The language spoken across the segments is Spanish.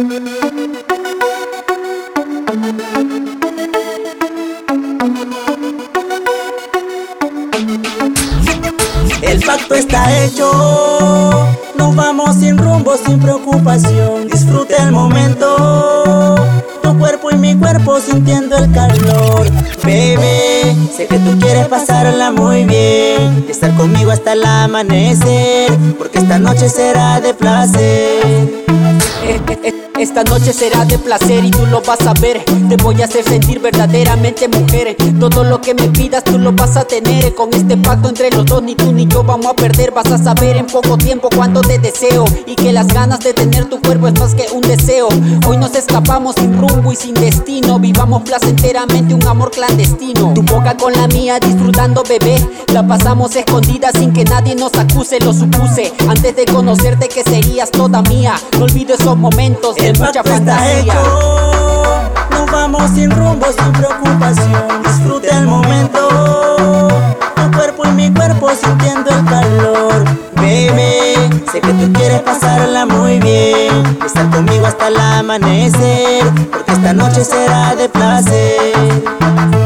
El pacto está hecho, nos vamos sin rumbo, sin preocupación. Disfruta el momento, tu cuerpo y mi cuerpo sintiendo el calor. Bebé, sé que tú quieres pasarla muy bien, estar conmigo hasta el amanecer, porque esta noche será de placer. Esta noche será de placer y tú lo vas a ver. Te voy a hacer sentir verdaderamente mujer. Todo lo que me pidas tú lo vas a tener. Con este pacto entre los dos, ni tú ni yo vamos a perder. Vas a saber en poco tiempo cuánto te deseo. Y que las ganas de tener tu cuerpo es más que un deseo. Hoy nos escapamos sin rumbo y sin destino. Vivamos placenteramente un amor clandestino. Tu boca con la mía disfrutando, bebé. La pasamos escondida sin que nadie nos acuse. Lo supuse antes de conocerte que serías toda mía. No olvido esos momentos el pacto está hecho. Nos vamos sin rumbo, sin preocupación. Disfruta el momento. Tu cuerpo y mi cuerpo sintiendo el calor. Baby, sé que tú quieres pasarla muy bien. Estar conmigo hasta el amanecer. Porque esta noche será de placer.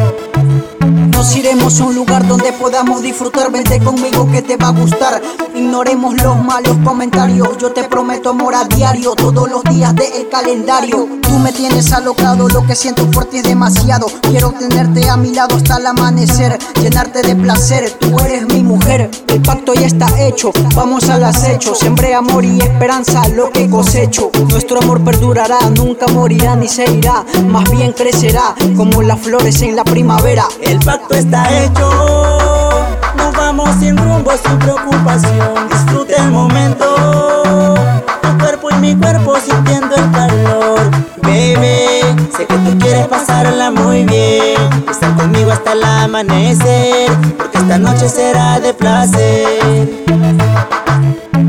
Iremos a un lugar donde podamos disfrutar. Vente conmigo que te va a gustar. Ignoremos los malos comentarios. Yo te prometo amor a diario, todos los días del calendario. Tú me tienes alocado, lo que siento por ti es demasiado. Quiero tenerte a mi lado hasta el amanecer, llenarte de placer. Tú eres mi mujer, el pacto ya está hecho. Vamos al acecho, sembré amor y esperanza, lo que cosecho. Nuestro amor perdurará, nunca morirá ni se irá. Más bien crecerá como las flores en la primavera. El pacto está hecho. Nos vamos sin rumbo, sin preocupación. Disfruta el momento. Tu cuerpo y mi cuerpo sintiendo el calor. Baby, sé que tú quieres pasarla muy bien. Estar conmigo hasta el amanecer. Porque esta noche será de placer.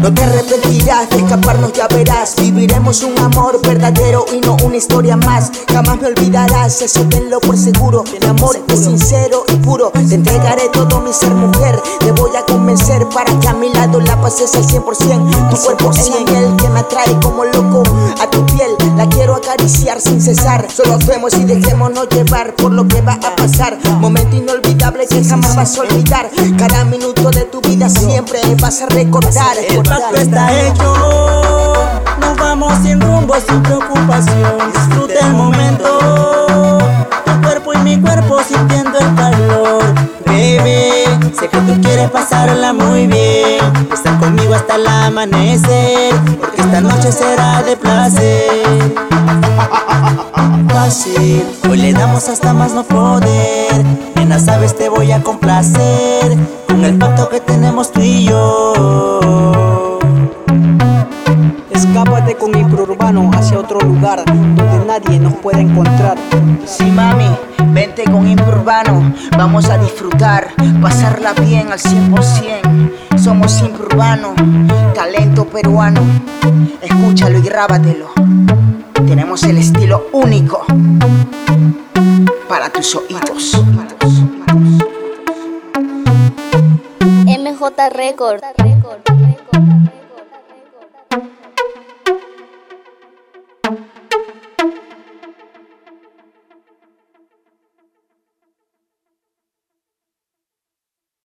No te arrepentirás de escaparnos, ya verás. Viviremos un amor verdadero y no una historia más. Jamás me olvidarás, eso tenlo por seguro. Mi amor es sincero y puro. Te entregaré todo mi ser mujer. Te voy a convencer para que a mi lado la pases al 100%. Tu cuerpo es el que me atrae como loco a tu piel. La quiero acariciar sin cesar. Solo vemos y dejémonos llevar por lo que va a pasar. Momento inolvidable que jamás vas a olvidar. Cada minuto de tu vida siempre vas a recordar. Pacto está hecho. Nos vamos sin rumbo, sin preocupación. Disfruta el momento. Tu cuerpo y mi cuerpo sintiendo el calor. Baby, sé que tú quieres pasarla muy bien. Estar conmigo hasta el amanecer. Porque esta noche será de placer. Fácil, hoy le damos hasta más no poder. Nena, sabes, te voy a complacer. Con el pacto que tenemos tú y yo. Lugar donde nadie nos pueda encontrar. Sí, mami, vente con Urbano, vamos a disfrutar, pasarla bien al 100%. Somos Urbano, talento peruano. Escúchalo y grábatelo. Tenemos el estilo único para tus oídos. MJ Record.